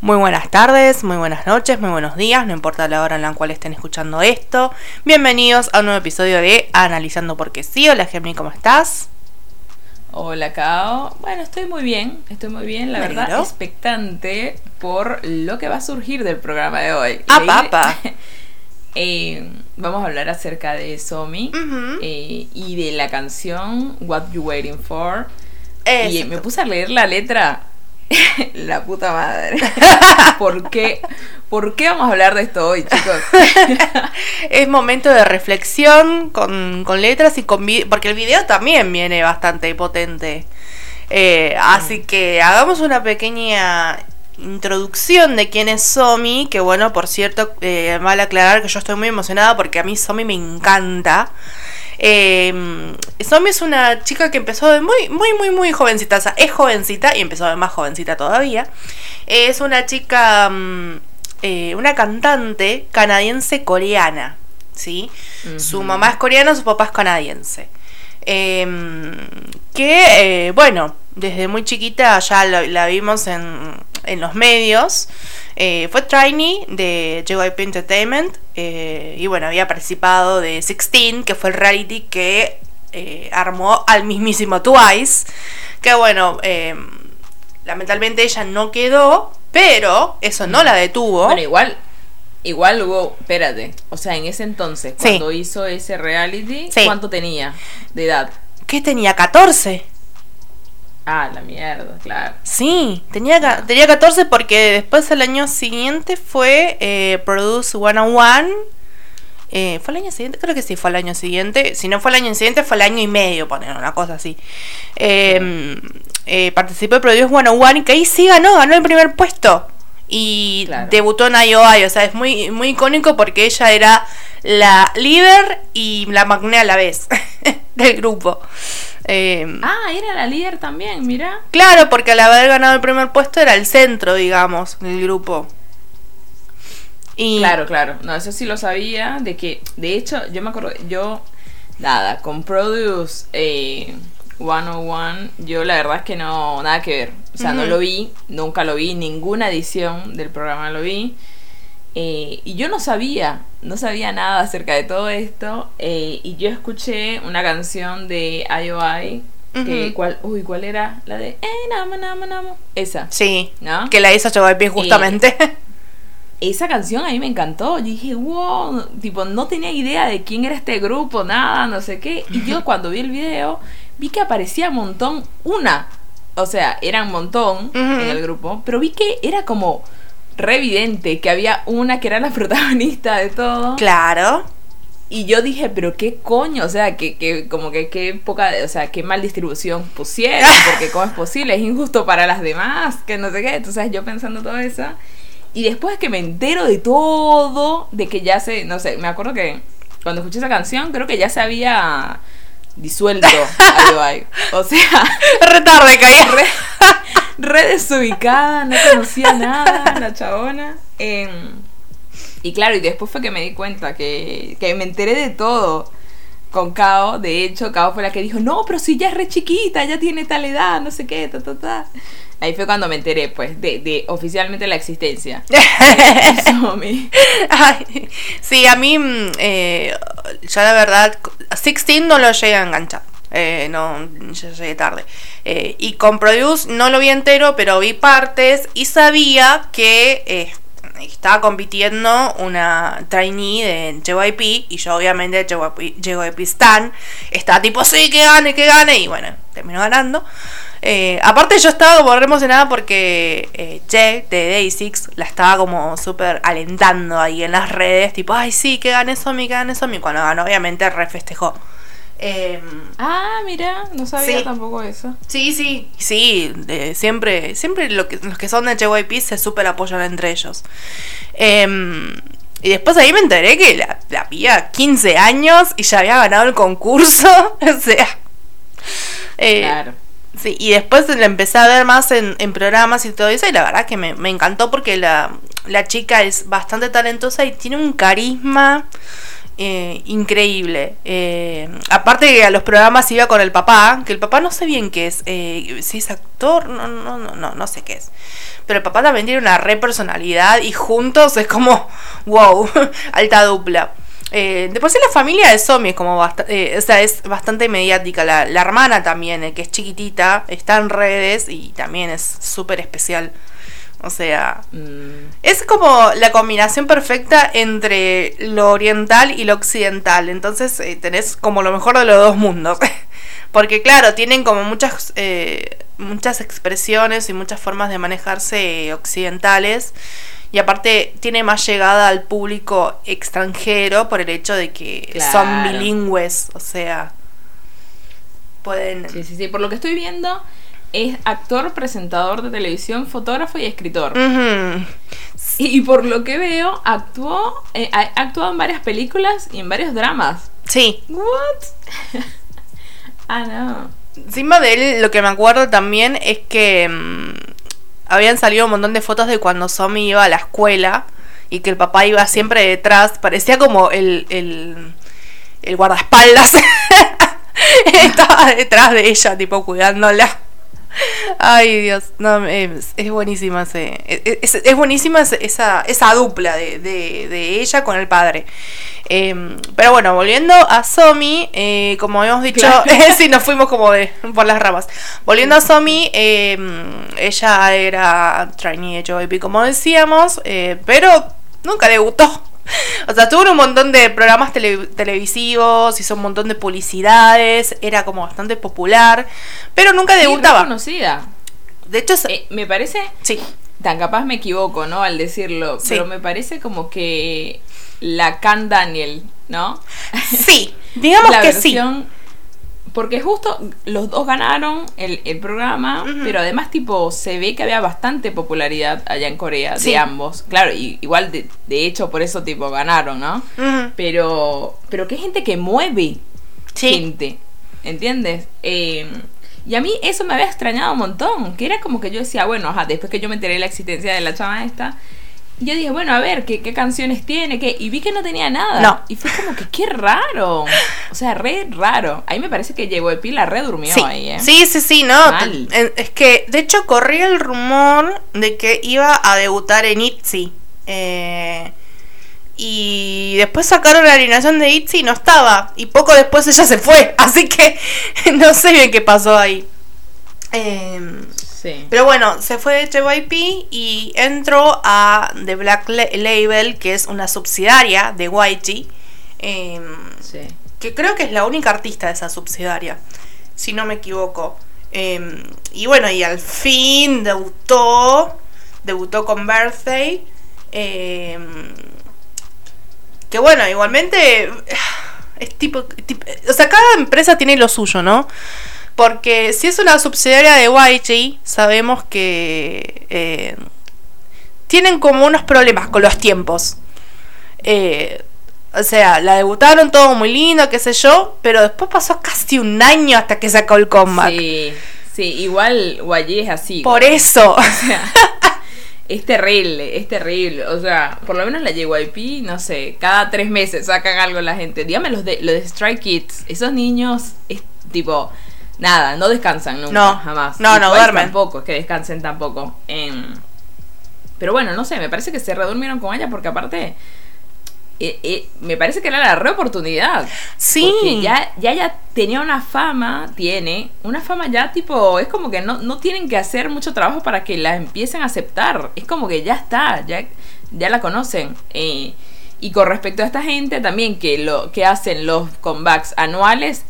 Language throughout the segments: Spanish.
Muy buenas tardes, muy buenas noches, muy buenos días, no importa la hora en la cual estén escuchando esto. Bienvenidos a un nuevo episodio de Analizando porque sí. Hola Gemini, ¿cómo estás? Hola Cao. Bueno, estoy muy bien, estoy muy bien, la verdad, expectante por lo que va a surgir del programa de hoy. ¡Ah, papa! Eh, vamos a hablar acerca de Somi eh, y de la canción What You Waiting For. Y me puse a leer la letra. la puta madre. ¿Por qué? ¿Por qué vamos a hablar de esto hoy, chicos? es momento de reflexión con, letras y con porque el video también viene bastante potente. Eh, así que hagamos una pequeña introducción de quién es Somi, que bueno, por cierto, eh, vale aclarar que yo estoy muy emocionada porque a mí Somi me encanta. Eh, Somi es una chica que empezó de muy, muy, muy, muy jovencita, o sea, es jovencita y empezó de más jovencita todavía. Es una chica, mm, eh, una cantante canadiense coreana, ¿sí? Su mamá es coreana, su papá es canadiense. Em, que, eh, bueno, desde muy chiquita ya la vimos en, en los medios. Eh, fue Tiny de JYP Entertainment eh, y bueno, había participado de Sixteen, que fue el reality que eh, armó al mismísimo Twice. Que bueno, lamentablemente ella no quedó, pero eso no la detuvo. Bueno, igual Igual hubo, espérate, o sea, en ese entonces, cuando hizo ese reality, ¿cuánto tenía de edad? ¿Qué tenía? 14. Ah, la mierda, claro. Sí, tenía, tenía 14 porque después el año siguiente fue eh, Produce 101. Eh, ¿Fue el año siguiente? Creo que sí, fue el año siguiente. Si no fue el año siguiente, fue el año y medio, poner una cosa así. Em, eh, participó de Produce 101 y que ahí sí ganó, ganó el primer puesto. Y debutó en IOI, o sea, es muy, muy icónico porque ella era la líder y la magné a la vez del grupo. Em, ah, era la líder también, mira. Claro, porque al haber ganado el primer puesto era el centro, digamos, del grupo. Y... Claro, claro. No, eso sí lo sabía. De que, de hecho, yo me acuerdo, yo, nada, con Produce eh, 101, yo la verdad es que no, nada que ver. O sea, no lo vi, nunca lo vi, ninguna edición del programa lo vi. Eh, y yo no sabía, no sabía nada acerca de todo esto. Eh, y yo escuché una canción de IOI. Que, ¿cuál, uy, ¿cuál era? La de eh, Esa. Sí. ¿No? Que la hizo JYP justamente. esa canción a mí me encantó. Yo dije, wow, tipo, no tenía idea de quién era este grupo, nada, no sé qué. Y yo cuando vi el video, vi que aparecía un montón, una. O sea, era un montón en el grupo, pero vi que era como re evidente que había una que era la protagonista de todo. Claro. Y yo dije, pero qué coño, o sea, que, que como que qué poca, o sea, qué mal distribución pusieron, porque cómo es posible, es injusto para las demás, que no sé qué. Entonces yo pensando todo eso. Y después que me entero de todo, de que ya se, no sé, me acuerdo que cuando escuché esa canción, creo que ya se había disuelto O sea, retarde caía. re desubicada, no conocía nada, la chabona. Em, y claro, y después fue que me di cuenta que, que me enteré de todo con Kao. De hecho, Kao fue la que dijo, no, pero si ya es re chiquita, ya tiene tal edad, no sé qué, ta, ta, ta. Ahí fue cuando me enteré, pues, de, de oficialmente la existencia. sí, a mí, mm, eh, ya la verdad, 16 no lo llega a enganchar. Eh, no, ya llegué tarde. Eh, y con Produce no lo vi entero, pero vi partes y sabía que eh, estaba compitiendo una trainee de JYP y yo obviamente JYP, JYP Stan estaba tipo, sí, que gane, que gane y bueno, terminó ganando. aparte yo estaba como re emocionada porque eh, Che de Day6 la estaba como súper alentando ahí en las redes, tipo, ay sí, que gane Somi, que gane Somi. Cuando ganó obviamente refestejó. Em, ah, mira, no sabía tampoco eso. Sí, sí, sí, siempre, siempre lo que, los que son de JYP se super apoyan entre ellos. Em, y después ahí me enteré que la, la pía 15 años y ya había ganado el concurso. o sea. Eh, claro. Sí, y después la empecé a ver más en, en, programas y todo eso, y la verdad que me, me encantó porque la, la chica es bastante talentosa y tiene un carisma eh, increíble. Eh, aparte que a los programas iba con el papá, que el papá no sé bien qué es, eh, si es actor, no, no, no, no, no sé qué es. Pero el papá también tiene una re personalidad y juntos es como, wow, alta dupla. Eh, de por sí la familia de Somi es como bastante, o sea, es bastante mediática. La, la hermana también, que es chiquitita, está en redes y también es súper especial. O sea, mm. es como la combinación perfecta entre lo oriental y lo occidental. Entonces eh, tenés como lo mejor de los dos mundos. Porque claro, tienen como muchas, eh, muchas expresiones y muchas formas de manejarse occidentales. Y aparte tiene más llegada al público extranjero por el hecho de que son bilingües. O sea, pueden... Sí, sí, sí. Por lo que estoy viendo es actor, presentador de televisión, fotógrafo y escritor. y, por lo que veo, actuó, eh, ha actuado en varias películas y en varios dramas. Sí. ¿What? ah, no. Encima de él, lo que me acuerdo también es que mm, habían salido un montón de fotos de cuando Somi iba a la escuela y que el papá iba siempre detrás. Parecía como el, el, el guardaespaldas. Estaba detrás de ella, tipo cuidándola. Ay, Dios, no, es, buenísima ese, es, buenísima esa, esa dupla de, de, ella con el padre. Em, pero bueno, volviendo a Somi, eh, como hemos dicho, sí, nos fuimos como de, por las ramas. Volviendo a Somi, em, ella era trainee de JYP, como decíamos, eh, pero nunca debutó. O sea, tuvo un montón de programas televisivos, hizo un montón de publicidades, era como bastante popular, pero nunca debutaba. conocida. De hecho, eh, me parece. Sí. Tan capaz me equivoco, ¿no? Al decirlo. Pero me parece como que la Can Daniel, ¿no? Sí, digamos que sí porque justo los dos ganaron el, programa, pero además tipo se ve que había bastante popularidad allá en Corea de ambos. Claro, y, igual de, hecho por eso tipo ganaron, ¿no? Pero pero que gente que mueve gente, ¿entiendes? Eh, y a mí eso me había extrañado un montón, que era como que yo decía, bueno, ajá, después que yo me enteré de la existencia de la chama esta, yo dije, bueno, a ver, ¿qué, canciones tiene? ¿Qué? Y vi que no tenía nada. No. Y fue como que qué raro. O sea, re raro. Ahí me parece que llegó Epi la re durmió ahí, ¿eh? Sí, sí, sí, no. Es que, de hecho, corría el rumor de que iba a debutar en ITZY. Eh, y después sacaron la alineación de ITZY y no estaba. Y poco después ella se fue. Así que no sé bien qué pasó ahí. Eh, pero bueno, se fue de JYP y entró a The Black Label, que es una subsidiaria de YG. Em, que creo que es la única artista de esa subsidiaria, si no me equivoco. Em, y bueno, y al fin debutó, debutó con Birthday. Em, que bueno, igualmente es tipo, o sea, cada empresa tiene lo suyo, ¿no? Porque si es una subsidiaria de YG, sabemos que eh, tienen como unos problemas con los tiempos. Eh, o sea, la debutaron todo muy lindo, qué sé yo, pero después pasó casi un año hasta que sacó el comeback. Sí, sí, igual YG es así. Por eso. es terrible, es terrible. O sea, por lo menos la JYP, no sé, cada tres meses sacan algo la gente. Dígame los de, los de Strike Kids, esos niños, es tipo nada, no descansan nunca, no, jamás. No, no duermen. Tampoco, es que descansen tampoco. pero bueno, no sé, me parece que se redurmieron con ella porque aparte... Eh, eh, me parece que era la re oportunidad. Sí. Porque ya, ya, ya tenía una fama, tiene una fama ya tipo, es como que no, no tienen que hacer mucho trabajo para que la empiecen a aceptar. Es como que ya está, ya, ya la conocen. Eh, y con respecto a esta gente también que lo que hacen los comebacks anuales,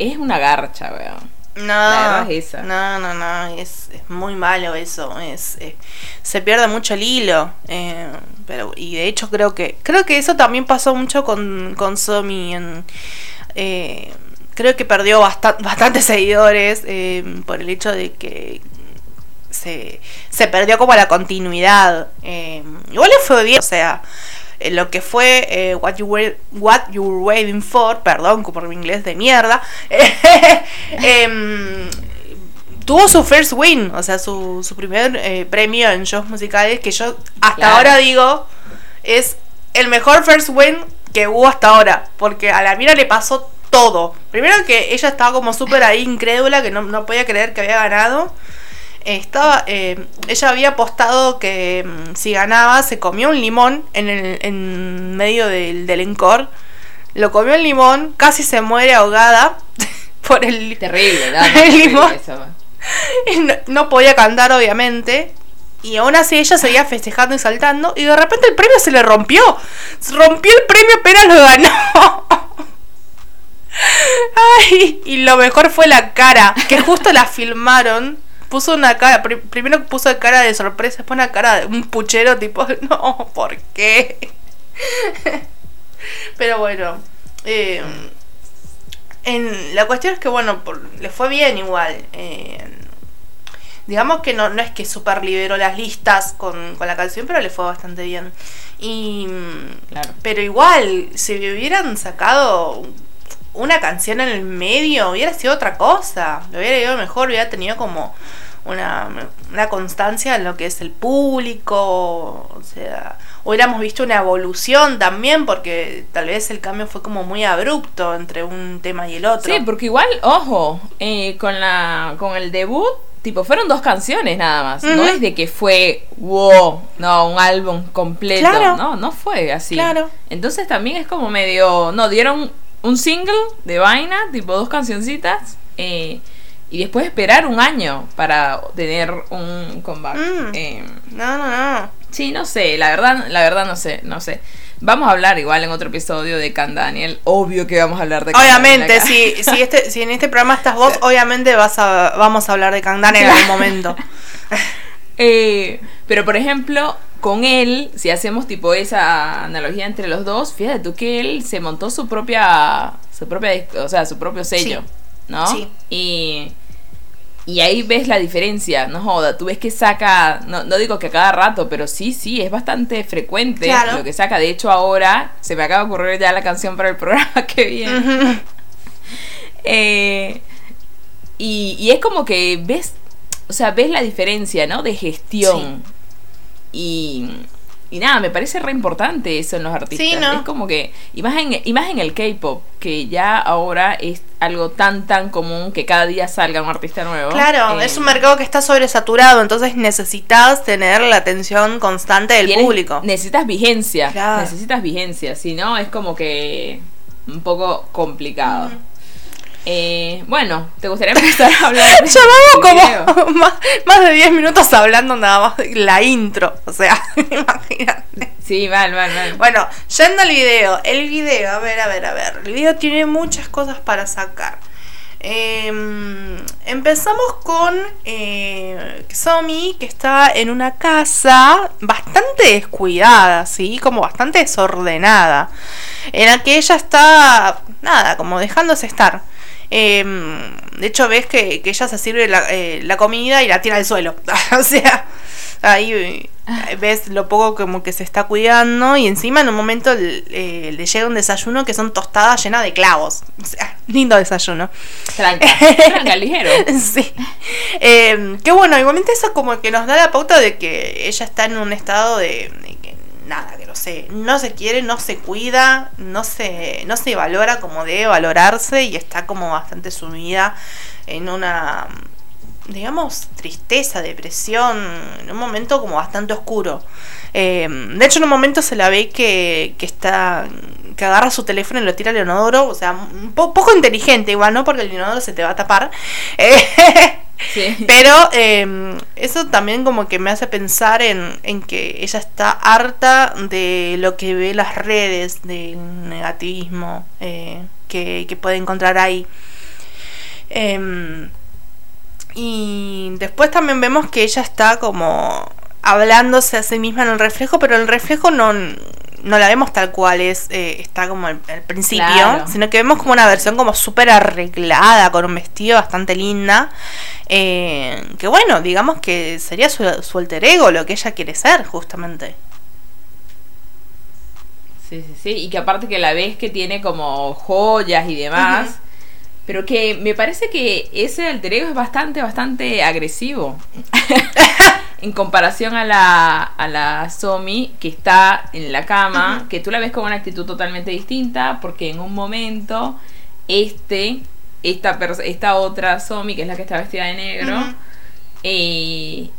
es una garcha, weón. No, no, no, no, es, muy malo eso, es, eh, se pierde mucho el hilo, eh, pero y de hecho creo que creo que eso también pasó mucho con con Somi, en, eh, creo que perdió bastantes seguidores por el hecho de que se, se perdió como la continuidad, igual le fue bien, o sea, eh, lo que fue eh, What, you were, What You Were Waiting For, perdón por mi inglés de mierda, em, tuvo su first win, o sea, su, su primer eh, premio en shows musicales, que yo hasta ahora digo es el mejor first win que hubo hasta ahora. Porque a la mira le pasó todo. Primero que ella estaba como súper ahí incrédula, que no, no, podía creer que había ganado. Estaba, eh, ella había apostado que mm, si ganaba se comió un limón en, el, en medio del, del encore. Lo comió el limón, casi se muere ahogada por el, terrible, el limón. No, no podía cantar, obviamente. Y aún así ella seguía festejando y saltando. Y de repente el premio se le rompió. Rompió el premio apenas lo ganó. Ay, y lo mejor fue la cara. Que justo la filmaron. Puso una cara. primero puso cara de sorpresa. Después una cara de un puchero tipo. No, ¿por qué? Pero bueno. Eh, en, la cuestión es que, bueno, le fue bien igual. Eh, digamos que no, no es que super liberó las listas con, con la canción, pero le fue bastante bien. Y, claro. Pero igual, si hubieran sacado una canción en el medio, hubiera sido otra cosa. Lo hubiera ido mejor, hubiera tenido como una, una constancia en lo que es el público. O sea, hubiéramos visto una evolución también, porque tal vez el cambio fue como muy abrupto entre un tema y el otro. Sí, porque igual, ojo, eh, con, la, con el debut tipo, fueron dos canciones nada más. No es de que fue, wow, no, un álbum completo. No, no fue así. Claro. Entonces también es como medio, no, dieron un single de vaina, tipo dos cancioncitas. Eh, y después esperar un año para tener un comeback. Mm. Eh, no, no, no. Sí, no sé, la verdad, la verdad no sé, no sé. Vamos a hablar igual en otro episodio de Can Daniel. Obvio que vamos a hablar de Can Obviamente, si, si, este, si en este programa estás vos, obviamente vas a, vamos a hablar de Can Daniel en algún momento. Eh, pero por ejemplo, con él, si hacemos tipo esa analogía entre los dos, fíjate tú que él se montó su propia, su propia, o sea, su propio sello, ¿no? Sí. Y y ahí ves la diferencia, no joda, tú ves que saca, no, no digo que a cada rato, pero sí, sí, es bastante frecuente lo que saca. De hecho, ahora se me acaba de ocurrir ya la canción para el programa que viene. Eh, y, y, es como que ves, o sea, ves la diferencia, ¿no? De gestión. Y y nada, me parece re importante eso en los artistas. Es como que, y más en, y más en el K-pop, que ya ahora es algo tan, tan común que cada día salga un artista nuevo. Claro, es un eh, mercado que está sobresaturado, entonces necesitas tener la atención constante del público. Necesitas vigencia, necesitas vigencia, si no es como que un poco complicado. Eh, bueno, ¿te gustaría empezar a hablar? Llevamos como más, de 10 minutos hablando nada más la intro. O sea, imagínate. Sí, mal, mal, mal. Bueno, yendo al video. El video, a ver, a ver, a ver. El video tiene muchas cosas para sacar. Em, empezamos con eh, Somi, que está en una casa bastante descuidada, ¿sí? Como bastante desordenada. En la que ella está, nada, como dejándose estar. Em, de hecho, ves que, ella se sirve eh, la, comida y la tira al suelo. o sea, ahí eh, ves lo poco como que se está cuidando y encima en un momento le llega un desayuno que son tostadas llenas de clavos. O sea, lindo desayuno. Tranca, tranca, ligero. sí. Eh, que bueno, igualmente eso como que nos da la pauta de que ella está en un estado de nada, que no sé, no se quiere, no se cuida, no se, no se valora como debe valorarse y está como bastante sumida en una, digamos, tristeza, depresión, en un momento como bastante oscuro. Eh, de hecho, en un momento se la ve que, que está, que agarra su teléfono y lo tira al inodoro, o sea, un poco inteligente igual, ¿no? Porque el inodoro se te va a tapar. Eh, pero eh, eso también como que me hace pensar en, en, que ella está harta de lo que ve las redes, del negativismo eh, que, que, puede encontrar ahí. Em, y después también vemos que ella está como hablándose a sí misma en el reflejo, pero el reflejo no, no la vemos tal cual es, eh, está como al, principio, sino que vemos como una versión como súper arreglada, con un vestido bastante linda. Eh, que bueno, digamos que sería su, su alter ego, lo que ella quiere ser, justamente. Sí, sí, sí. Y que aparte que la ves que tiene como joyas y demás. Pero que me parece que ese alter ego es bastante, bastante agresivo. en comparación a la, a la Somi que está en la cama, que tú la ves con una actitud totalmente distinta, porque en un momento este, esta, esta otra Somi, que es la que está vestida de negro, eh,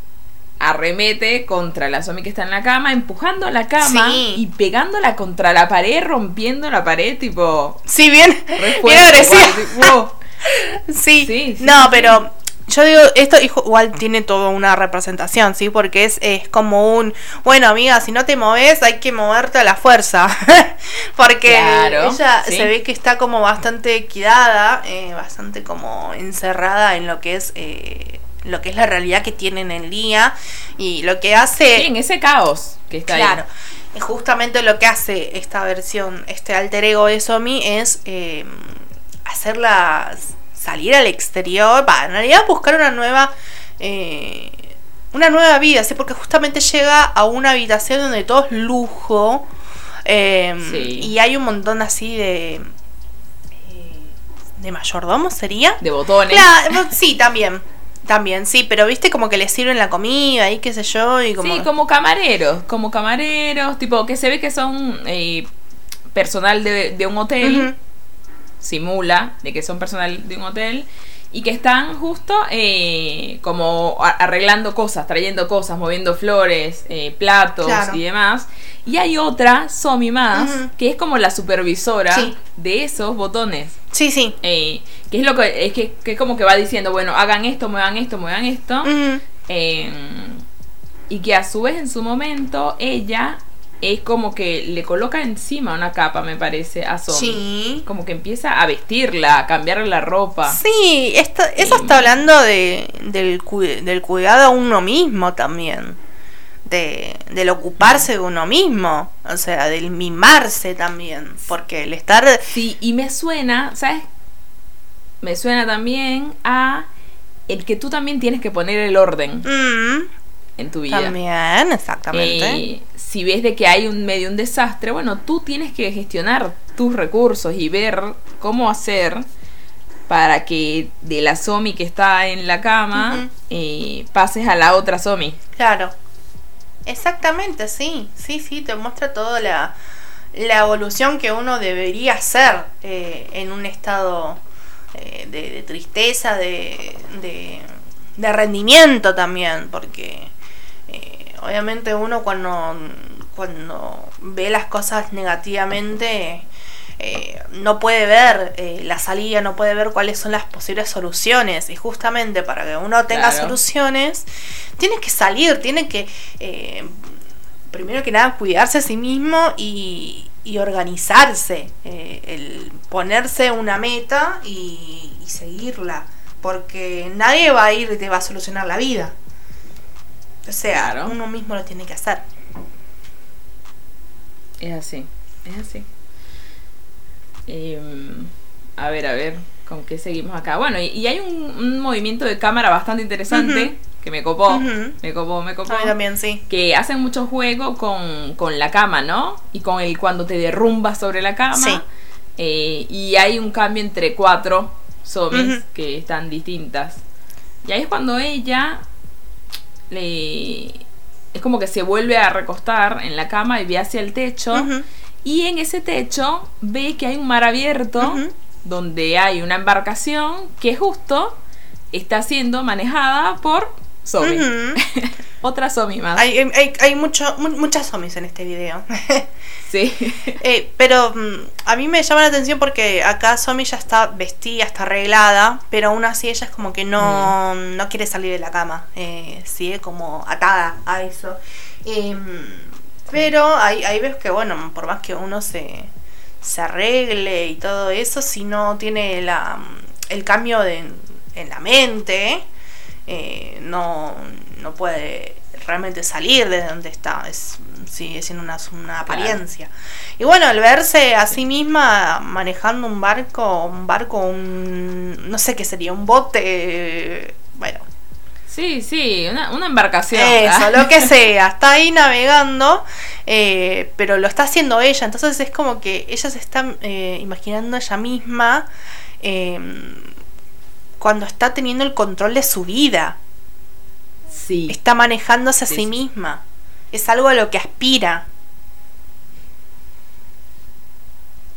arremete contra la Somi que está en la cama, empujando la cama y pegándola contra la pared, rompiendo la pared, tipo... Sí, bien, bien agresivo. sí, sí, no, pero yo digo, esto igual tiene toda una representación, ¿sí? Porque es, es como un, bueno, amiga, si no te moves, hay que moverte a la fuerza. Porque ella se ve que está como bastante equidada, eh, bastante como encerrada en lo que es... Eh, lo que es la realidad que tiene en el día y lo que hace... Sí, en ese caos que está claro, Y justamente lo que hace esta versión, este alter ego de Somi es eh, hacerlas salir al exterior, para en realidad buscar una nueva... Eh, una nueva vida, ¿sí? porque justamente llega a una habitación donde todo es lujo em, y hay un montón así de... Eh, de mayordomo sería. De botones. sí, también. También, sí, pero viste como que le sirven la comida y qué sé yo. Y como... Sí, como camareros, como camareros, tipo que se ve que son eh, personal de, un hotel simula de que son personal de un hotel y que están justo eh, como arreglando cosas, trayendo cosas, moviendo flores, eh, platos y demás. Y hay otra, Somi más, que es como la supervisora de esos botones. Sí, sí. Eh, que es lo que es que, es como que va diciendo, bueno, hagan esto, muevan esto, muevan esto. y que a su vez en su momento ella es como que le coloca encima una capa, me parece, a Zombie. Sí. Como que empieza a vestirla, a cambiarle la ropa. Sí, esto, eso está hablando de, del, del cuidado a uno mismo también. De, del ocuparse de uno mismo. O sea, del mimarse también. Porque el estar. Sí, y me suena, ¿sabes? Me suena también a el que tú también tienes que poner el orden. Mm. En tu vida. También, exactamente. Eh, si ves de que hay un medio un desastre, bueno, tú tienes que gestionar tus recursos y ver cómo hacer para que de la Somi que está en la cama eh, pases a la otra Somi. Claro. Exactamente, sí. Sí, sí, te muestra toda la, la evolución que uno debería hacer eh, en un estado eh, de, tristeza, de, de, de rendimiento también, porque obviamente uno cuando, cuando ve las cosas negativamente eh, no puede ver eh, la salida, no puede ver cuáles son las posibles soluciones. Y justamente para que uno tenga soluciones, tiene que salir, tiene que, eh, primero que nada, cuidarse a sí mismo y, y organizarse, el ponerse una meta y, y seguirla. Porque nadie va a ir y te va a solucionar la vida. O sea, uno mismo lo tiene que hacer. Es así, es así. Em, a ver, a ver, ¿con qué seguimos acá? Bueno, y, hay un, movimiento de cámara bastante interesante. Que me copó, me copó, me copó. también, sí. Que hacen mucho juego con, con, la cama, ¿no? Y con el cuando te derrumbas sobre la cama. Sí. Eh, y hay un cambio entre cuatro zombies que están distintas. Y ahí es cuando ella es como que se vuelve a recostar en la cama y ve hacia el techo. Y en ese techo ve que hay un mar abierto donde hay una embarcación que justo está siendo manejada por Zombie. Otra zombie más. Hay, hay, hay mucho, muchas zombies en este video. sí. Eh, pero mm, a mí me llama la atención porque acá Zombie ya está vestida, está arreglada, pero aún así ella es como que no, mm. no quiere salir de la cama. Eh, sigue como atada a eso. Em, pero hay, hay veces que, bueno, por más que uno se, se arregle y todo eso, si no tiene la, el cambio de, en la mente, eh, no, no puede realmente salir de donde está, es, sigue siendo una, una apariencia. Y bueno, el verse a sí misma manejando un barco, un barco, un, no sé qué sería, un bote, bueno. Sí, sí, una, embarcación. Eso, lo que sea, está ahí navegando, eh, pero lo está haciendo ella, entonces es como que ella se está eh, imaginando ella misma cuando está teniendo el control de su vida. Sí. Está manejándose a sí, misma. Es algo a lo que aspira.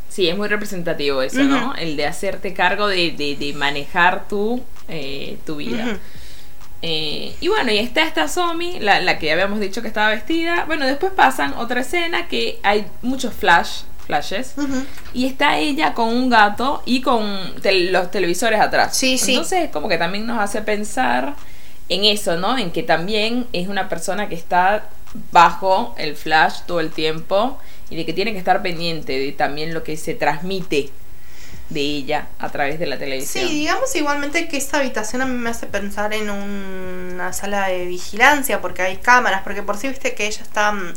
Sí, es muy representativo eso, ¿no? El de hacerte cargo de, de, manejar tu, eh, tu vida. Eh, y bueno, y está esta Somi, la, la, que habíamos dicho que estaba vestida. Bueno, después pasan otra escena que hay muchos flash, flashes. Y está ella con un gato y con los televisores atrás. Sí, sí. Entonces, como que también nos hace pensar en eso, ¿no? En que también es una persona que está bajo el flash todo el tiempo y de que tiene que estar pendiente de también lo que se transmite de ella a través de la televisión. Sí, digamos igualmente que esta habitación a mí me hace pensar en una sala de vigilancia porque hay cámaras, porque por sí viste que ella está mm,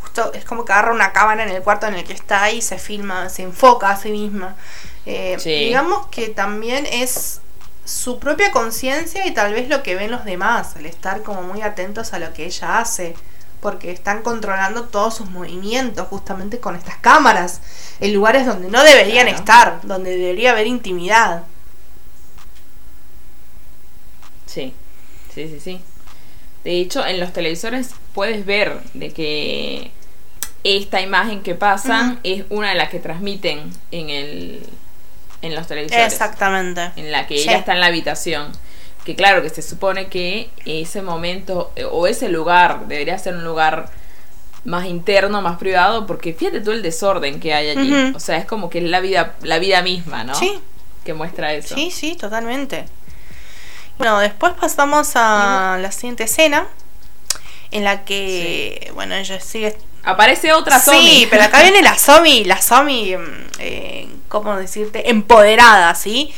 justo, es como que agarra una cámara en el cuarto en el que está y se filma, se enfoca a sí misma. Eh, digamos que también es su propia conciencia y tal vez lo que ven los demás, el estar como muy atentos a lo que ella hace porque están controlando todos sus movimientos justamente con estas cámaras, en lugares donde no deberían estar, donde debería haber intimidad. Sí, sí, sí, sí. De hecho, en los televisores puedes ver de que esta imagen que pasa es una de las que transmiten en el en los televisores. Exactamente. En la que ella está en la habitación que claro, que se supone que ese momento eh, o ese lugar debería ser un lugar más interno, más privado, porque fíjate tú el desorden que hay allí. O sea, es como que es la vida, la vida misma, ¿no? Sí. Que muestra eso. Sí, sí, totalmente. Bueno, después pasamos a la siguiente escena, en la que, bueno, ella sigue... Aparece otra Somi. Sí, pero acá viene la Somi, la Somi, mm, eh, ¿cómo decirte? Empoderada, ¿sí?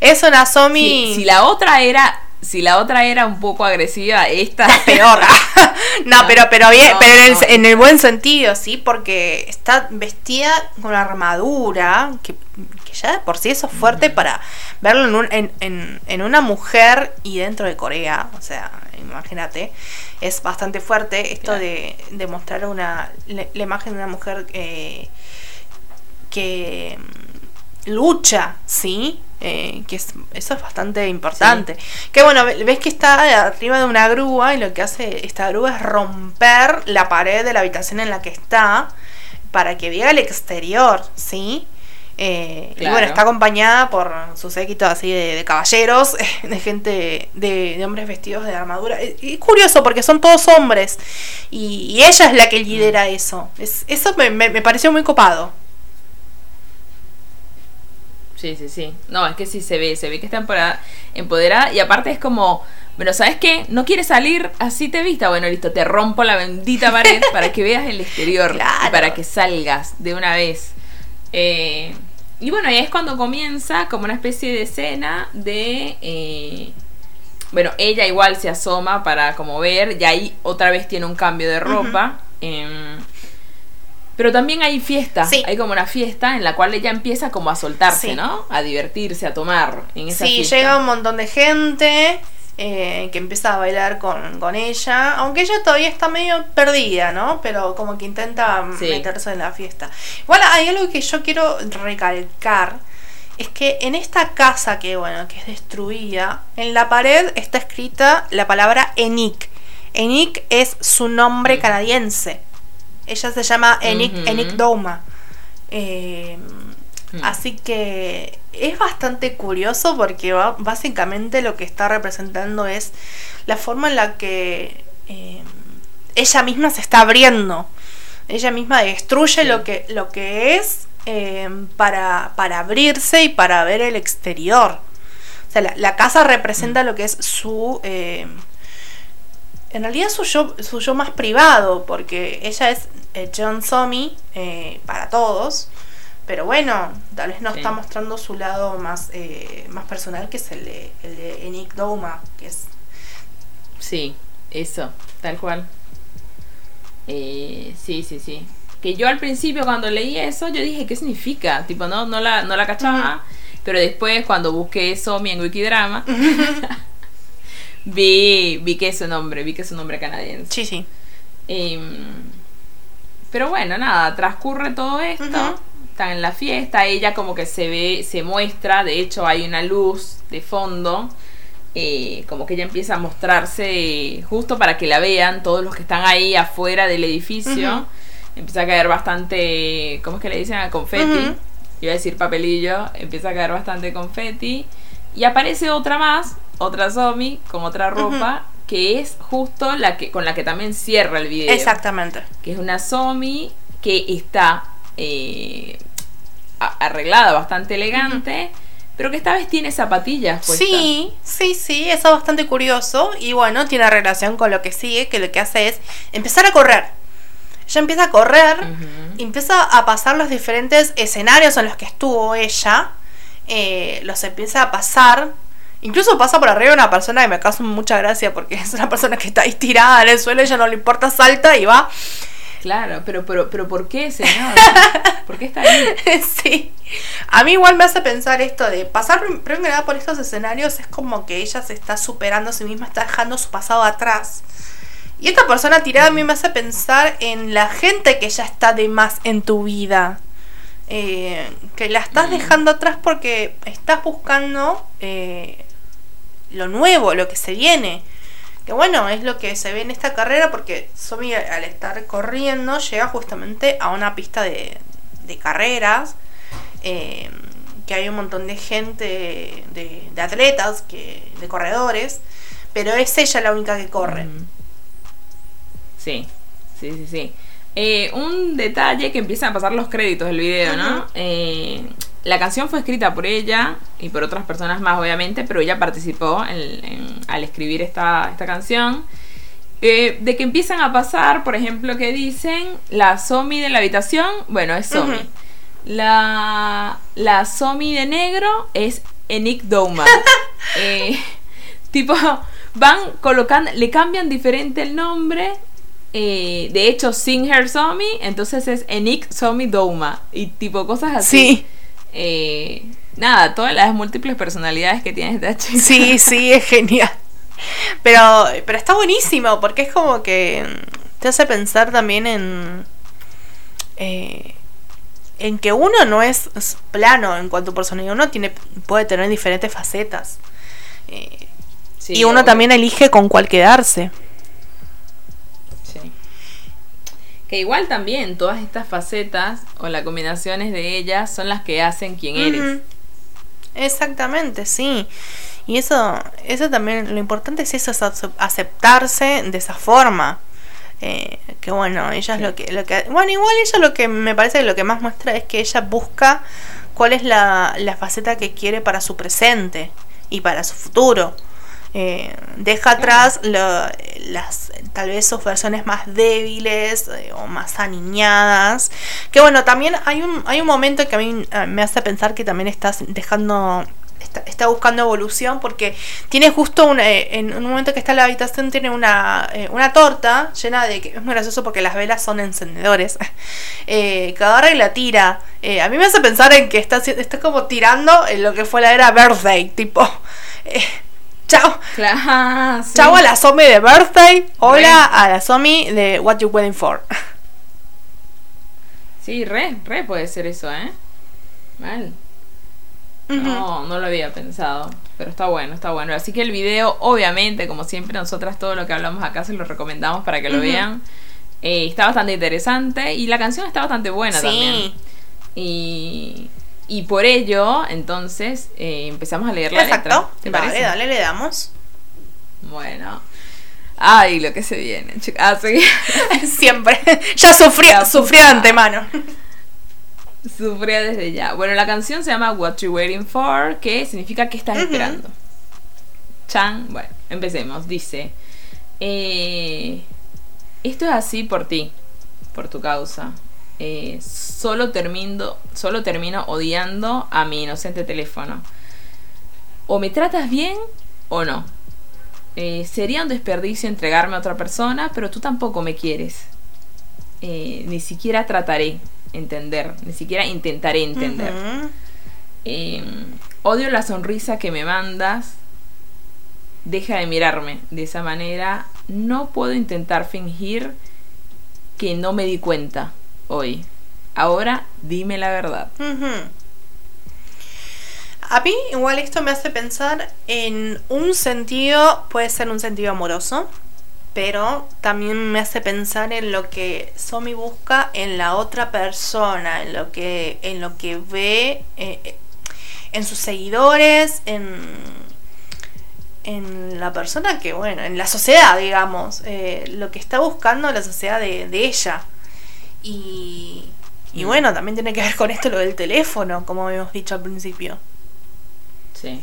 Es una Somi. Si, la otra era. Si la otra era un poco agresiva, esta es peor. no, pero, pero bien, pero en el, buen sentido, sí, porque está vestida con armadura, que, ya de por sí eso es fuerte para verlo en, en, en, una mujer y dentro de Corea, o sea, imagínate, es bastante fuerte esto de, de, mostrar una, la, imagen de una mujer eh, que mm, lucha, ¿sí? Eh, que eso es bastante importante. Que bueno, ves que está arriba de una grúa y lo que hace esta grúa es romper la pared de la habitación en la que está para que vea el exterior, ¿sí? Eh, y bueno, está acompañada por su séquito así de, caballeros, de gente, de, hombres vestidos de armadura. Es, curioso porque son todos hombres y, ella es la que lidera mm. eso. Es, eso me, me pareció muy copado. Sí, sí, sí. No, es que sí se ve, se ve que está empoderada, y aparte es como, bueno, ¿sabes qué? No quieres salir, así te vista. Bueno, listo, te rompo la bendita pared para que veas el exterior y para que salgas de una vez. Eh, y bueno, y es cuando comienza como una especie de escena de... Eh, bueno, ella igual se asoma para como ver, y ahí otra vez tiene un cambio de ropa. Pero también hay fiesta, hay como una fiesta en la cual ella empieza como a soltarse, ¿no? A divertirse, a tomar en esa sí, llega un montón de gente eh, que empieza a bailar con, ella, aunque ella todavía está medio perdida, ¿no? Pero como que intenta meterse en la fiesta. Bueno, hay algo que yo quiero recalcar, es que en esta casa que, bueno, que es destruida, en la pared está escrita la palabra Enik. Enik es su nombre canadiense. Ella se llama Enik, Enik Doma. Eh, mm. Así que es bastante curioso porque básicamente lo que está representando es la forma en la que eh, ella misma se está abriendo. Ella misma destruye lo, que, lo que es eh, para, para, abrirse y para ver el exterior. O sea, la, casa representa mm. lo que es su en realidad su yo, su yo más privado, porque ella es eh, John Somi eh, para todos, pero bueno, tal vez no está mostrando su lado más, eh, más personal, que es el de, el de Enik Doma, que es... Sí, eso, tal cual. sí, sí, sí. Que yo al principio cuando leí eso, yo dije, ¿qué significa? Tipo, no, no la, no la cachaba. Pero después cuando busqué Somi en Wikidrama, Vi, vi que es su nombre, vi que es un nombre canadiense. Sí, sí. Em, pero bueno, nada, transcurre todo esto. Están en la fiesta, ella como que se ve, se muestra, de hecho hay una luz de fondo eh, como que ella empieza a mostrarse justo para que la vean todos los que están ahí afuera del edificio. Empieza a caer bastante, ¿cómo es que le dicen? A confeti. Iba a decir papelillo. Empieza a caer bastante confeti. Y aparece otra más, otra zombie con otra ropa, que es justo la que con la que también cierra el video. Exactamente. Que es una zombie que está eh, arreglada, bastante elegante pero que esta vez tiene zapatillas. Sí, sí, sí, eso es bastante curioso. Y bueno, tiene relación con lo que sigue, que lo que hace es empezar a correr. Ella empieza a correr, empieza a pasar los diferentes escenarios en los que estuvo ella, eh, los empieza a pasar, incluso pasa por arriba una persona que me causa mucha gracia porque es una persona que está ahí tirada en el suelo, ella no le importa, salta y va Claro, pero, pero, pero ¿por qué, señor? ¿Por qué está ahí? sí. A mí igual me hace pensar esto de pasar primero que nada por estos escenarios es como que ella se está superando a sí misma, está dejando su pasado atrás. Y esta persona tirada a mí me hace pensar en la gente que ya está de más en tu vida. Eh, que la estás mm. dejando atrás porque estás buscando eh, lo nuevo, lo que se viene. Que bueno, es lo que se ve en esta carrera porque Somi al estar corriendo llega justamente a una pista de, carreras. Eh, que hay un montón de gente, de, atletas, que, de corredores, pero es ella la única que corre. Sí, sí, sí, sí. Eh, un detalle que empiezan a pasar los créditos del video, ¿no? Eh, la canción fue escrita por ella y por otras personas más, obviamente, pero ella participó al escribir esta, canción. Eh, de que empiezan a pasar, por ejemplo, que dicen la Somi de la habitación, bueno, es Somi. La, la Somi de negro es Enik Doma. tipo, van colocando, le cambian diferente el nombre eh, de hecho, Sing Her Somi, entonces es Enik Somi Douma. Y tipo cosas así. Sí. Eh, nada, todas las múltiples personalidades que tiene esta chica. Sí, sí, es genial. Pero, pero está buenísimo, porque es como que te hace pensar también en. Eh, en que uno no es plano en cuanto a personalidad, uno tiene, puede tener diferentes facetas. y uno también elige con cuál quedarse. Que igual también todas estas facetas o las combinaciones de ellas son las que hacen quien eres. Exactamente, sí. Y eso, eso también, lo importante es eso, aceptarse de esa forma. Eh, que bueno, ella es lo que, lo que... Bueno, igual ella lo que me parece que lo que más muestra es que ella busca cuál es la, la faceta que quiere para su presente y para su futuro. Eh, deja atrás las tal vez sus versiones más débiles eh, o más aniñadas. Que bueno, también hay un, hay un momento que a mí eh, me hace pensar que también estás dejando Está, buscando evolución porque tiene justo un, en un momento que está en la habitación tiene una, una torta llena de es muy gracioso porque las velas son encendedores. Eh, que y la tira. A mí me hace pensar en que está, está como tirando en lo que fue la era birthday tipo Chao. Chao a la zombie de Birthday. Hola a la zombie de What You Waiting For. Sí, re, re puede ser eso, ¿eh? Mal. No, no lo había pensado. Pero está bueno, está bueno. Así que el video, obviamente, como siempre, nosotras todo lo que hablamos acá se lo recomendamos para que lo vean. Eh, está bastante interesante y la canción está bastante buena sí. también. Y, y por ello, entonces, eh, empezamos a leer la letra. ¿Te dale, dale, le damos. Bueno. Ay, lo que se viene, chicas. Ah, Siempre. Ya sufría, sufría de antemano. Sufría desde ya. Bueno, la canción se llama What You Waiting For, que significa que estás esperando. Chan, bueno, empecemos. Dice, eh, esto es así por ti, por tu causa. Eh, solo, termino, solo termino odiando a mi inocente teléfono. O me tratas bien o no. Eh, sería un desperdicio entregarme a otra persona, pero tú tampoco me quieres. Eh, ni siquiera trataré entender, ni siquiera intentaré entender. odio la sonrisa que me mandas. Deja de mirarme de esa manera. No puedo intentar fingir que no me di cuenta hoy. Ahora dime la verdad. A mí igual esto me hace pensar en un sentido, puede ser un sentido amoroso, pero también me hace pensar en lo que Somi busca en la otra persona, en lo que, en lo que ve eh, en sus seguidores, en, en la persona que, bueno, en la sociedad, digamos, eh, lo que está buscando la sociedad de, de ella. Y, y mm. bueno, también tiene que ver con esto lo del teléfono, como habíamos dicho al principio. Sí.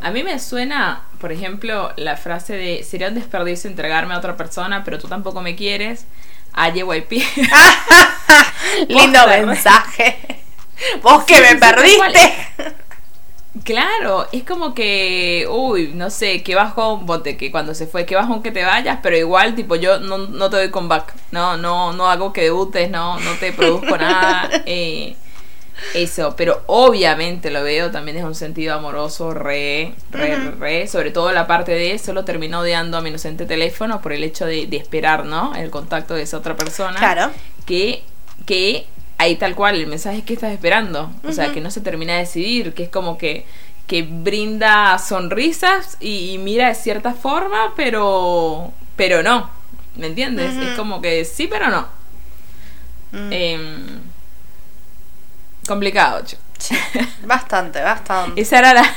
A mí me suena, por ejemplo, la frase de sería un desperdicio entregarme a otra persona, pero tú tampoco me quieres. A YYP. Lindo mensaje. Vos que me perdiste. Claro, es como que, uy, no sé, que bajón, bote, que cuando se fue, que bajón que te vayas, pero igual, tipo, yo no, no te doy comeback, no, no, no hago que debutes, no, no te produzco nada, eh, eso, pero obviamente lo veo también es un sentido amoroso, re, re, re, sobre todo la parte de solo terminó odiando a mi inocente teléfono por el hecho de, de esperar, ¿no? El contacto de esa otra persona. Claro. Que, que ahí tal cual, el mensaje es que estás esperando. O sea, que no se termina de decidir, que es como que, que brinda sonrisas y, mira de cierta forma, pero, pero no. ¿Me entiendes? Es como que sí, pero no. Mm. Em, complicado, Bastante, bastante. Esa era la.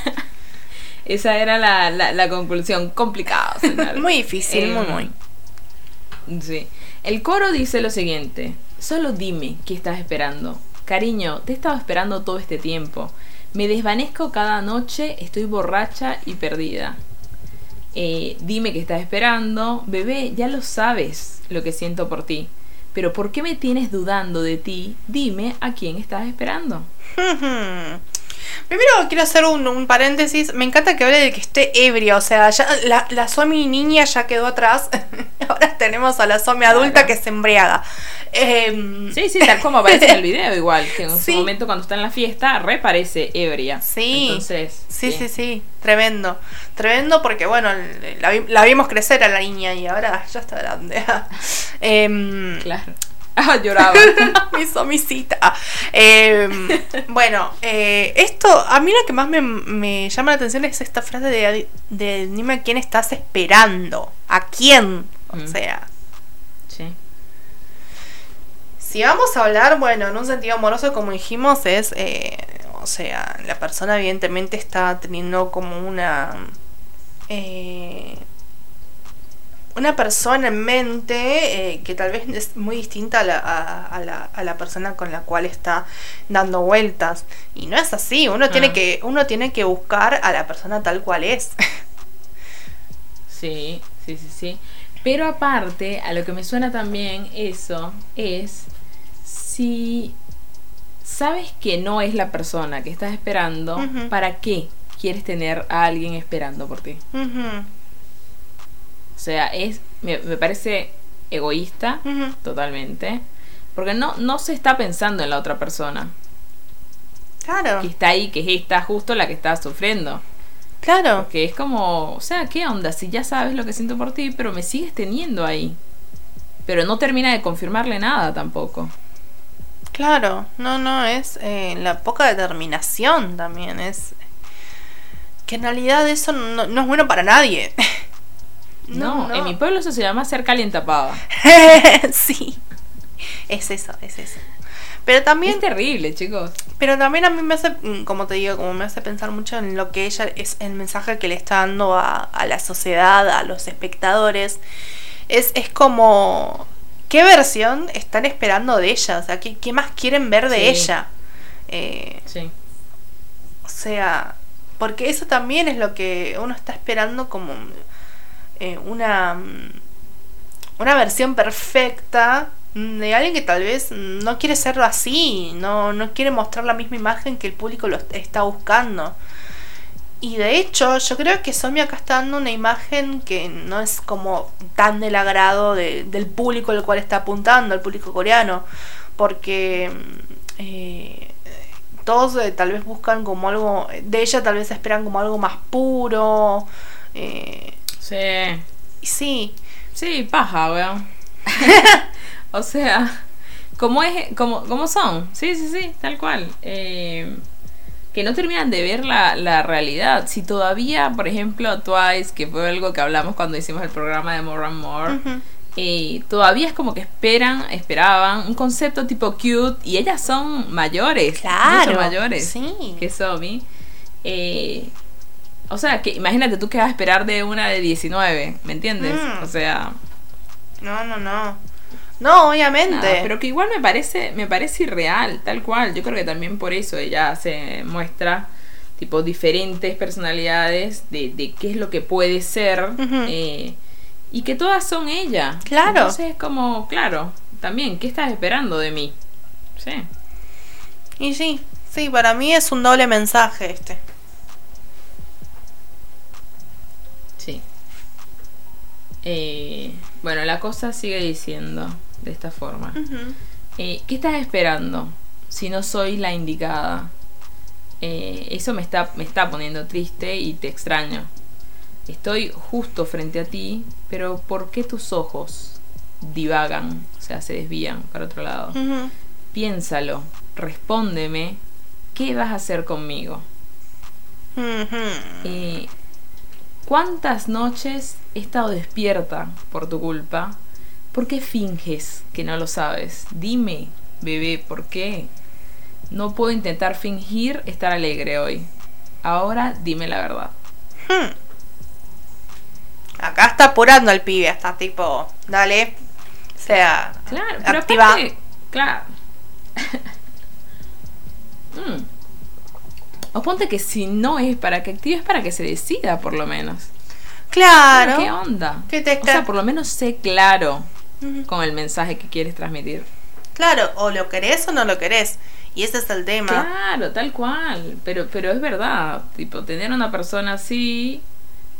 Esa era la, la, conclusión. Complicado, muy difícil, muy, em, muy. Sí. El coro dice lo siguiente. Solo dime qué estás esperando. Cariño, te he estado esperando todo este tiempo. Me desvanezco cada noche, estoy borracha y perdida. Eh, dime qué estás esperando. Bebé, ya lo sabes lo que siento por ti. Pero ¿por qué me tienes dudando de ti? Dime a quién estás esperando. Primero quiero hacer un, paréntesis. Me encanta que hable de que esté ebria. O sea, ya la, la Somi niña ya quedó atrás. Ahora tenemos a la Somi adulta que se embriaga. Em, sí, sí, tal como aparece en el video, igual. Que en su momento, cuando está en la fiesta, reparece ebria. Sí. Entonces. Sí, sí, sí, Tremendo. Tremendo porque, bueno, la, vimos crecer a la niña y ahora ya está grande. Em, claro. Ah, lloraba. mi somisita. Em, bueno, eh, esto, a mí lo que más me, llama la atención es esta frase de, de dime a quién estás esperando. ¿A quién? O mm. sea. Sí. Si vamos a hablar, bueno, en un sentido amoroso, como dijimos, es. Eh, o sea, la persona evidentemente está teniendo como una. Eh, una persona en mente eh, que tal vez es muy distinta a la, a, la, a la, persona con la cual está dando vueltas. Y no es así, uno, tiene, ah. que, uno tiene que buscar a la persona tal cual es. Sí, sí, sí, sí. Pero aparte, a lo que me suena también eso es si sabes que no es la persona que estás esperando, ¿para qué quieres tener a alguien esperando por ti? O sea, es me, parece egoísta totalmente. Porque no, no se está pensando en la otra persona. Claro. Que está ahí, que es esta justo la que está sufriendo. Claro. Que es como, o sea, ¿qué onda? Si ya sabes lo que siento por ti, pero me sigues teniendo ahí. Pero no termina de confirmarle nada tampoco. Claro, no, no, es eh, la poca determinación también, es que en realidad eso no es bueno para nadie. No, en mi pueblo eso se llama ser calientapava. sí, es eso, es eso. Pero también... Es terrible, chicos. Pero también a mí me hace, mm, como te digo, como me hace pensar mucho en lo que ella es el mensaje que le está dando a, la sociedad, a los espectadores. Es, es como, ¿qué versión están esperando de ella? O sea, ¿qué, qué más quieren ver de ella? Eh, sí. O sea, porque eso también es lo que uno está esperando como eh, una, mm, una versión perfecta de alguien que tal vez no quiere serlo así, no, no quiere mostrar la misma imagen que el público lo está buscando. Y de hecho, yo creo que Somi acá está dando una imagen que no es como tan del agrado del público al cual está apuntando, el público coreano, porque mm, eh, todos eh, tal vez buscan como algo, de ella tal vez esperan como algo más puro. Sí. Sí. Sí, paja, weón. o sea, como es, como, como son. Sí, sí, sí, tal cual. Eh, que no terminan de ver la, la, realidad. Si todavía, por ejemplo, Twice, que fue algo que hablamos cuando hicimos el programa de More and More, eh, todavía es como que esperan, esperaban un concepto tipo cute y ellas son mayores, claro, mucho mayores sí. que Somi. Eh, o sea, que imagínate tú que vas a esperar de una de 19, ¿me entiendes? Mm. O sea, no, no, no. No, obviamente. pero que igual me parece, me parece irreal, tal cual. Yo creo que también por eso ella se muestra tipo diferentes personalidades de, de qué es lo que puede ser eh, y que todas son ella. Claro. Entonces es como, claro, también, ¿qué estás esperando de mí? Sí. Y sí, sí, para mí es un doble mensaje este. Eh, bueno, la cosa sigue diciendo de esta forma. Eh, ¿Qué estás esperando si no soy la indicada? Eh, eso me está, me está poniendo triste y te extraño. Estoy justo frente a ti, pero ¿por qué tus ojos divagan, o sea, se desvían para otro lado? Piénsalo, respóndeme, ¿qué vas a hacer conmigo? ¿Cuántas noches he estado despierta por tu culpa? ¿Por qué finges que no lo sabes? Dime, bebé, ¿por qué? No puedo intentar fingir estar alegre hoy. Ahora dime la verdad. Hmm. Acá está apurando el pibe, está tipo, dale. O sea, claro, activa. claro. mm. O ponte que si no es para que active, es para que se decida, por lo menos. Claro. ¿Qué onda? ¿Qué te o sea, por lo menos sé claro con el mensaje que quieres transmitir. Claro, o lo querés o no lo querés. Y ese es el tema. Claro, tal cual. Pero, pero es verdad. Tipo, tener una persona así.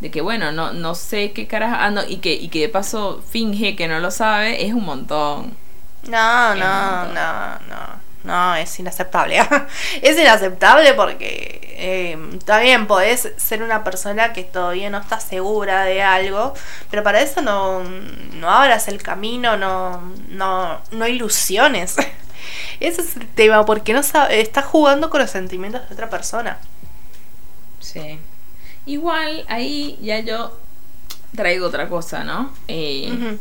De que bueno, no, no sé qué carajo. Ah, no, y que, y que de paso finge que no lo sabe, es un montón. No, no, no, no. No, es inaceptable. es inaceptable porque eh, también podés ser una persona que todavía no está segura de algo, pero para eso no, no abras el camino, no, no, no ilusiones. Ese es el tema, porque no sabe, estás jugando con los sentimientos de otra persona. Sí. Igual ahí ya yo traigo otra cosa, ¿no? Eh,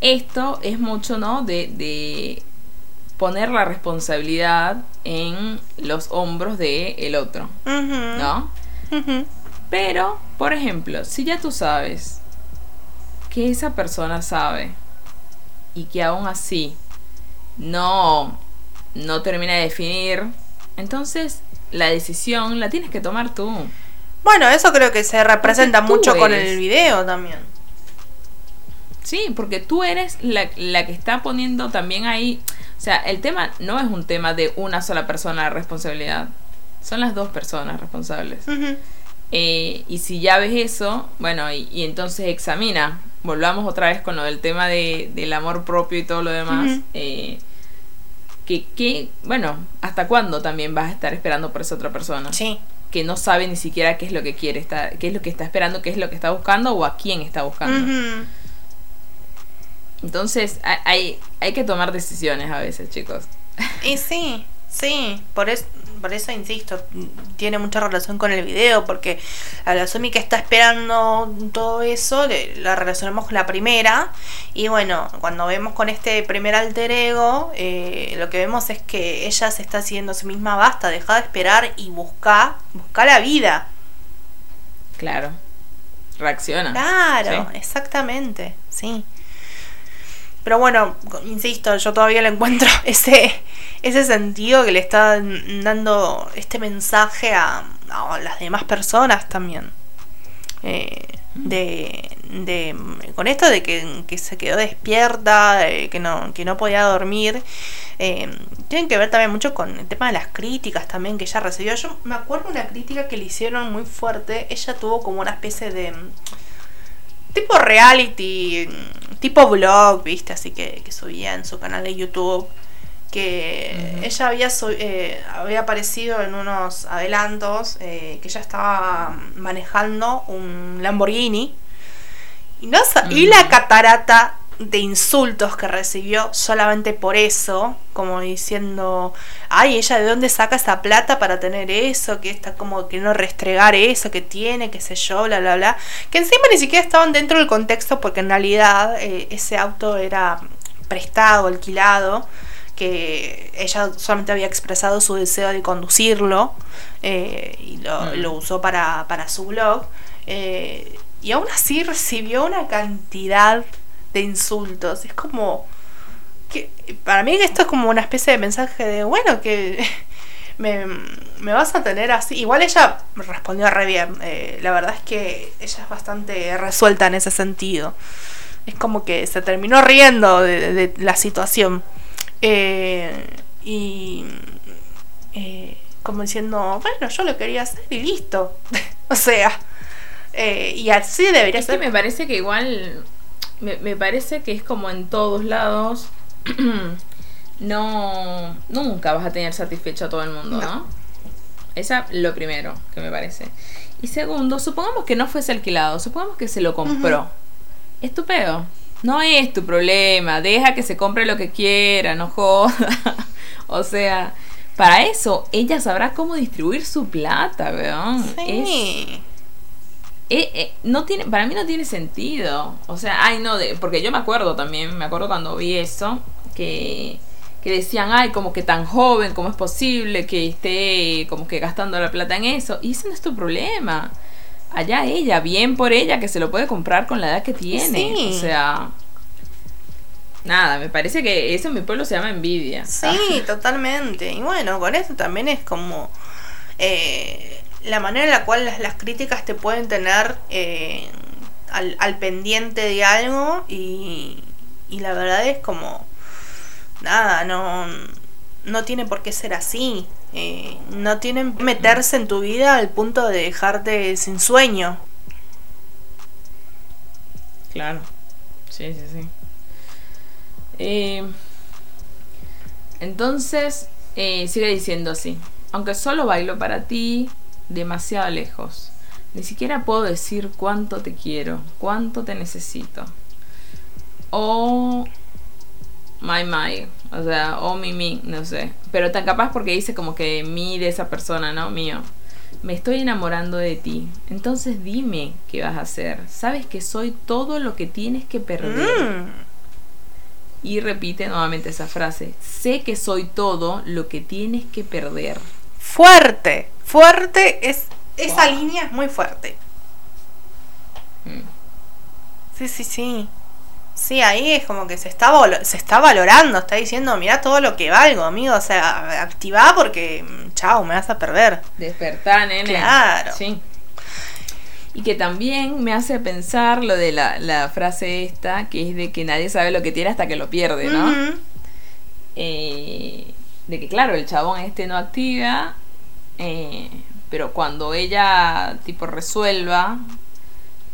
esto es mucho, ¿no? De, de poner la responsabilidad en los hombros de el otro, ¿no? Pero, por ejemplo, si ya tú sabes que esa persona sabe y que aún así no no termina de definir, entonces la decisión la tienes que tomar tú. Bueno, eso creo que se representa mucho con el video también. Sí, porque tú eres la, la que está poniendo también ahí o sea, el tema no es un tema de una sola persona de responsabilidad. Son las dos personas responsables. Eh, y si ya ves eso, bueno, y, entonces examina. Volvamos otra vez con lo del tema de, del amor propio y todo lo demás. Eh, que, bueno, ¿hasta cuándo también vas a estar esperando por esa otra persona? Sí. Que no sabe ni siquiera qué es lo que quiere, está, qué es lo que está esperando, qué es lo que está buscando o a quién está buscando. Entonces hay, hay que tomar decisiones a veces, chicos. Y sí, sí, por, eso por eso insisto, tiene mucha relación con el video, porque a la Sumi que está esperando todo eso, la relacionamos con la primera, y bueno, cuando vemos con este primer alter ego, eh, lo que vemos es que ella se está haciendo a sí misma, basta, deja de esperar y busca, busca la vida. Claro, reacciona. Claro, exactamente, sí. Pero bueno, insisto, yo todavía le encuentro ese, ese sentido que le está dando este mensaje a, las demás personas también. Eh, de, de, con esto de que, se quedó despierta, que, no, que no podía dormir, eh, tienen que ver también mucho con el tema de las críticas también que ella recibió. Yo me acuerdo una crítica que le hicieron muy fuerte, ella tuvo como una especie de tipo reality, tipo blog, viste, así que, que subía en su canal de YouTube. Que ella había, eh, había aparecido en unos adelantos eh, que ella estaba manejando un Lamborghini. Y, no y la catarata de insultos que recibió solamente por eso, como diciendo, ay, ella de dónde saca esa plata para tener eso, que está como que no restregar eso que tiene, qué sé yo, bla, bla, bla, que encima ni siquiera estaban dentro del contexto porque en realidad eh, ese auto era prestado, alquilado, que ella solamente había expresado su deseo de conducirlo eh, y lo, mm. lo, usó para, para su blog. Eh, y aún así recibió una cantidad de insultos. Es como que para mí esto es como una especie de mensaje de, bueno, que me, vas a tener así. Igual ella respondió re bien. Eh, la verdad es que ella es bastante resuelta en ese sentido. Es como que se terminó riendo de, la situación. Eh, y eh, como diciendo, bueno, yo lo quería hacer y listo. o sea, y así debería ser. Que me parece que igual me, parece que es como en todos lados. no. Nunca vas a tener satisfecho a todo el mundo, ¿no? Esa lo primero que me parece. Y segundo, supongamos que no fuese alquilado, supongamos que se lo compró. Estupendo. No es tu problema, deja que se compre lo que quiera, no joda. o sea, para eso ella sabrá cómo distribuir su plata, weón. Sí. Eh, eh, no tiene, para mí no tiene sentido. O sea, ay, no, de, porque yo me acuerdo también, me acuerdo cuando vi eso, que, que decían, ay, como que tan joven, ¿cómo es posible que esté como que gastando la plata en eso? Y ese no es tu problema. Allá ella, bien por ella, que se lo puede comprar con la edad que tiene. O sea, nada, me parece que eso en mi pueblo se llama envidia. Sí, totalmente. Y bueno, con eso también es como... Eh, la manera en la cual las, críticas te pueden tener eh, al, pendiente de algo y, la verdad es como nada, no, no tiene por qué ser así. Eh, no tienen meterse en tu vida al punto de dejarte sin sueño. Claro, sí, sí, sí. Eh, entonces, sigue diciendo así. Aunque solo bailo para ti, demasiado lejos. Ni siquiera puedo decir cuánto te quiero, cuánto te necesito. O my my, o sea, o mi mi, no sé. Pero tan capaz porque dice como que mi de esa persona, ¿no? Mío. Me estoy enamorando de ti. Entonces dime qué vas a hacer. Sabes que soy todo lo que tienes que perder. Mm. Y repite nuevamente esa frase. Sé que soy todo lo que tienes que perder. Fuerte. Fuerte es. Esa línea es muy fuerte. Mm. Sí, sí, sí. Sí, ahí es como que se está, se está valorando, está diciendo, mira todo lo que valgo, amigo, o sea, activa porque, mm, chao, me vas a perder. Despertar, nene. Claro. Sí. Y que también me hace pensar lo de la, frase esta, que es de que nadie sabe lo que tiene hasta que lo pierde, ¿no? Eh, de que, claro, el chabón este no activa, eh, pero cuando ella tipo resuelva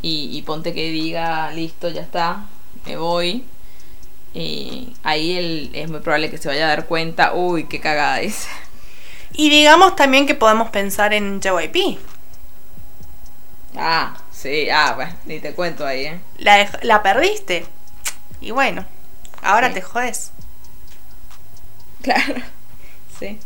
y, ponte que diga, listo, ya está, me voy, eh, ahí él, es muy probable que se vaya a dar cuenta, uy, qué cagada es. Y digamos también que podemos pensar en JYP. Ah, sí, ah, bueno, ni te cuento ahí, ¿eh? La, la perdiste. Y bueno, ahora te jodes. Claro, sí.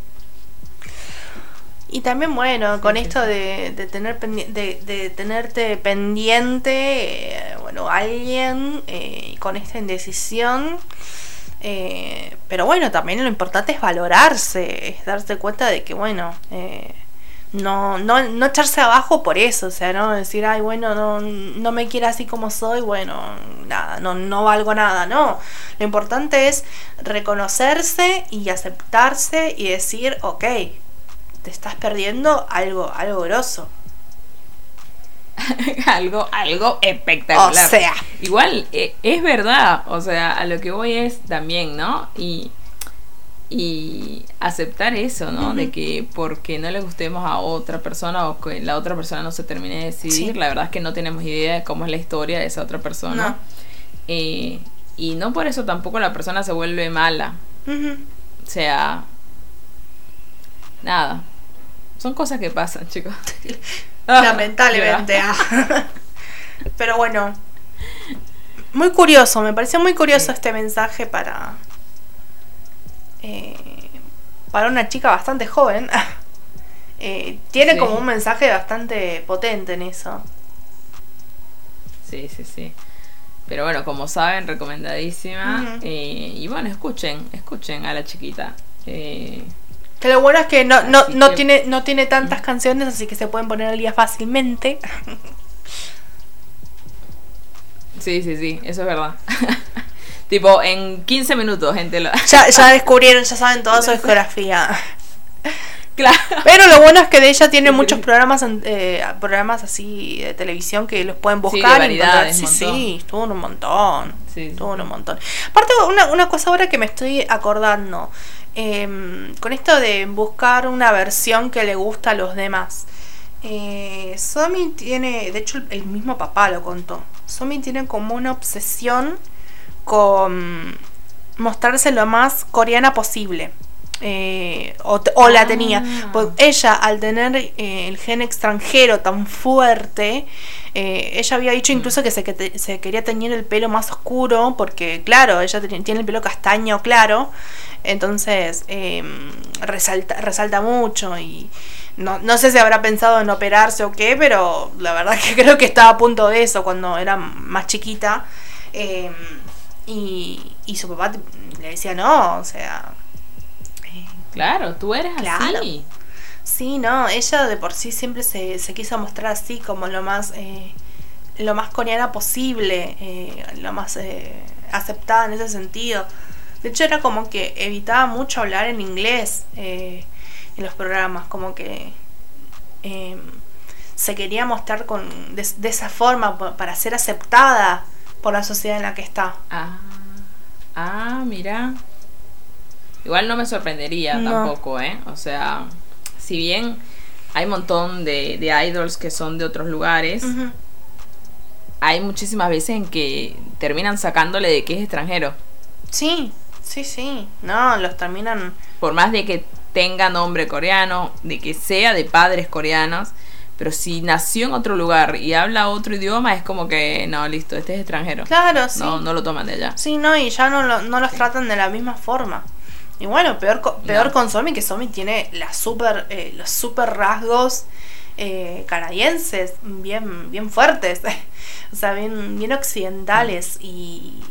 Y también, bueno, con esto de, de tener de, de, tenerte pendiente, eh, bueno, alguien eh, con esta indecisión. Eh, pero bueno, también lo importante es valorarse, es darse cuenta de que, bueno, no, no, no echarse abajo por eso, o sea, no decir, ay, bueno, no, no me quiere así como soy, bueno, nada, no, no valgo nada, no. Lo importante es reconocerse y aceptarse y decir, ok, te estás perdiendo algo, algo grosso. algo, algo espectacular. O sea. Igual, e, es verdad. O sea, a lo que voy es también, ¿no? Y, y aceptar eso, ¿no? De que porque no le gustemos a otra persona o que la otra persona no se termine de decidir, la verdad es que no tenemos idea de cómo es la historia de esa otra persona. Eh, y no por eso tampoco la persona se vuelve mala. O sea, nada. Son cosas que pasan, chicos. Lamentablemente. Ah. Pero bueno, muy curioso, me pareció muy curioso este mensaje para. Eh, para una chica bastante joven. Eh, tiene como un mensaje bastante potente en eso. Sí, sí, sí. Pero bueno, como saben, recomendadísima. Eh, y bueno, escuchen, escuchen a la chiquita. Que lo bueno es que no, no, no tiene, no tiene tantas canciones, así que se pueden poner al día fácilmente. Sí, sí, sí, eso es verdad. tipo, en 15 minutos, gente. Lo... Ya, ya descubrieron, ya saben toda su discografía. Claro. Pero lo bueno es que de ella tiene muchos programas eh, programas así de televisión que los pueden buscar. Sí, sí, sí, estuvo un montón. Sí, estuvo un montón. Aparte, una, una cosa ahora que me estoy acordando. Em, con esto de buscar una versión que le gusta a los demás. Eh, Somi tiene, de hecho el mismo papá lo contó, Somi tiene como una obsesión con mostrarse lo más coreana posible. Eh, o, la tenía. Ah. Pues ella, al tener eh, el gen extranjero tan fuerte, eh, ella había dicho incluso que se, se, quería teñir el pelo más oscuro, porque, claro, ella tiene el pelo castaño claro, entonces em, resalta, resalta mucho y no, no sé si habrá pensado en operarse o qué, pero la verdad que creo que estaba a punto de eso cuando era más chiquita. Em, y, y su papá le decía, no, o sea... Eh, claro, tú eres así. Sí, no, ella de por sí siempre se, se quiso mostrar así, como lo más, eh, lo más coreana posible, eh, lo más aceptada en ese sentido. De hecho, era como que evitaba mucho hablar en inglés en los programas, como que se quería mostrar con, de, de, esa forma para ser aceptada por la sociedad en la que está. Ah, ah mira. Igual no me sorprendería tampoco, ¿eh? O sea, si bien hay un montón de, de idols que son de otros lugares, hay muchísimas veces en que terminan sacándole de que es extranjero. Sí, sí, sí. No, los terminan... Por más de que tenga nombre coreano, de que sea de padres coreanos, pero si nació en otro lugar y habla otro idioma, es como que, no, listo, este es extranjero. Claro, sí. No, no lo toman de allá. Sí, no, y ya no, no los tratan de la misma forma. Y bueno, peor, peor con Somi, que Somi tiene la super, eh, los super rasgos eh, canadienses, bien, bien fuertes, o sea, bien, bien occidentales. Y,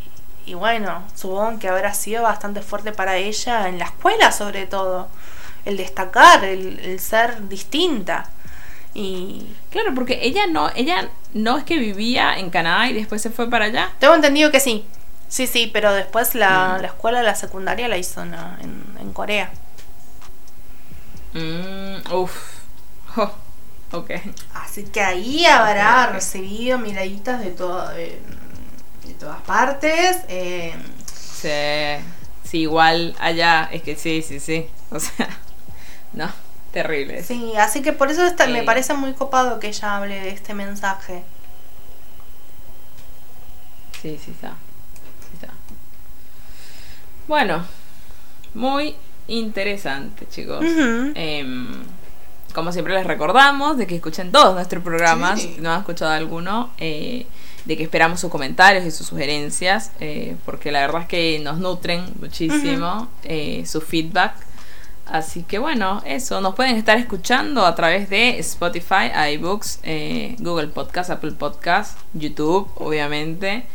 y bueno, supongo que habrá sido bastante fuerte para ella en la escuela sobre todo, el destacar, el, el ser distinta. Y claro, porque ella no, ella no es que vivía en Canadá y después se fue para allá. Tengo entendido que sí. Sí, sí, pero después la, mm. la escuela, la secundaria la hizo en, en, Corea. Mm, uf. ok. Así que ahí habrá recibido miraditas de, todo, de, todas partes. Eh. Sí, sí, igual allá, es que sí, sí, sí. O sea, no. Terrible. Sí, así que por eso me parece muy copado que ella hable de este mensaje. Sí, sí está. Bueno, muy interesante, chicos. Em, como siempre les recordamos de que escuchen todos nuestros programas, si no han escuchado alguno, eh, de que esperamos sus comentarios y sus sugerencias, eh, porque la verdad es que nos nutren muchísimo eh, su feedback. Así que bueno, eso, nos pueden estar escuchando a través de Spotify, iBooks, eh, Google Podcast, Apple Podcast, YouTube, obviamente.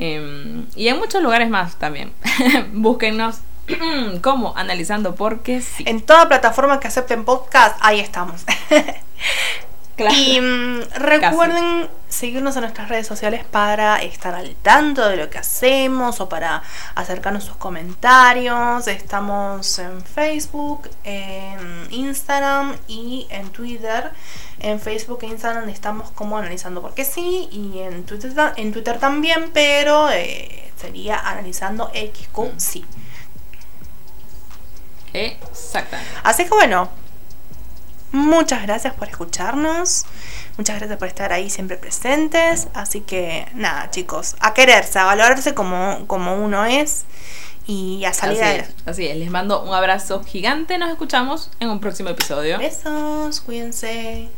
Em, y en muchos lugares más también. Búsquennos como analizando porque sí. En toda plataforma que acepten podcast, ahí estamos. Y mm, recuerden seguirnos en nuestras redes sociales para estar al tanto de lo que hacemos o para acercarnos sus comentarios. Estamos en Facebook, en Instagram y en Twitter. En Facebook e Instagram estamos como analizando porque sí y en Twitter, en Twitter también, pero eh, sería analizando XQ sí. Exactamente. Así que bueno, Muchas gracias por escucharnos. Muchas gracias por estar ahí siempre presentes. Así que nada, chicos, a quererse, a valorarse como, como uno es y a salir así Es, así es, les mando un abrazo gigante. Nos escuchamos en un próximo episodio. Besos, cuídense.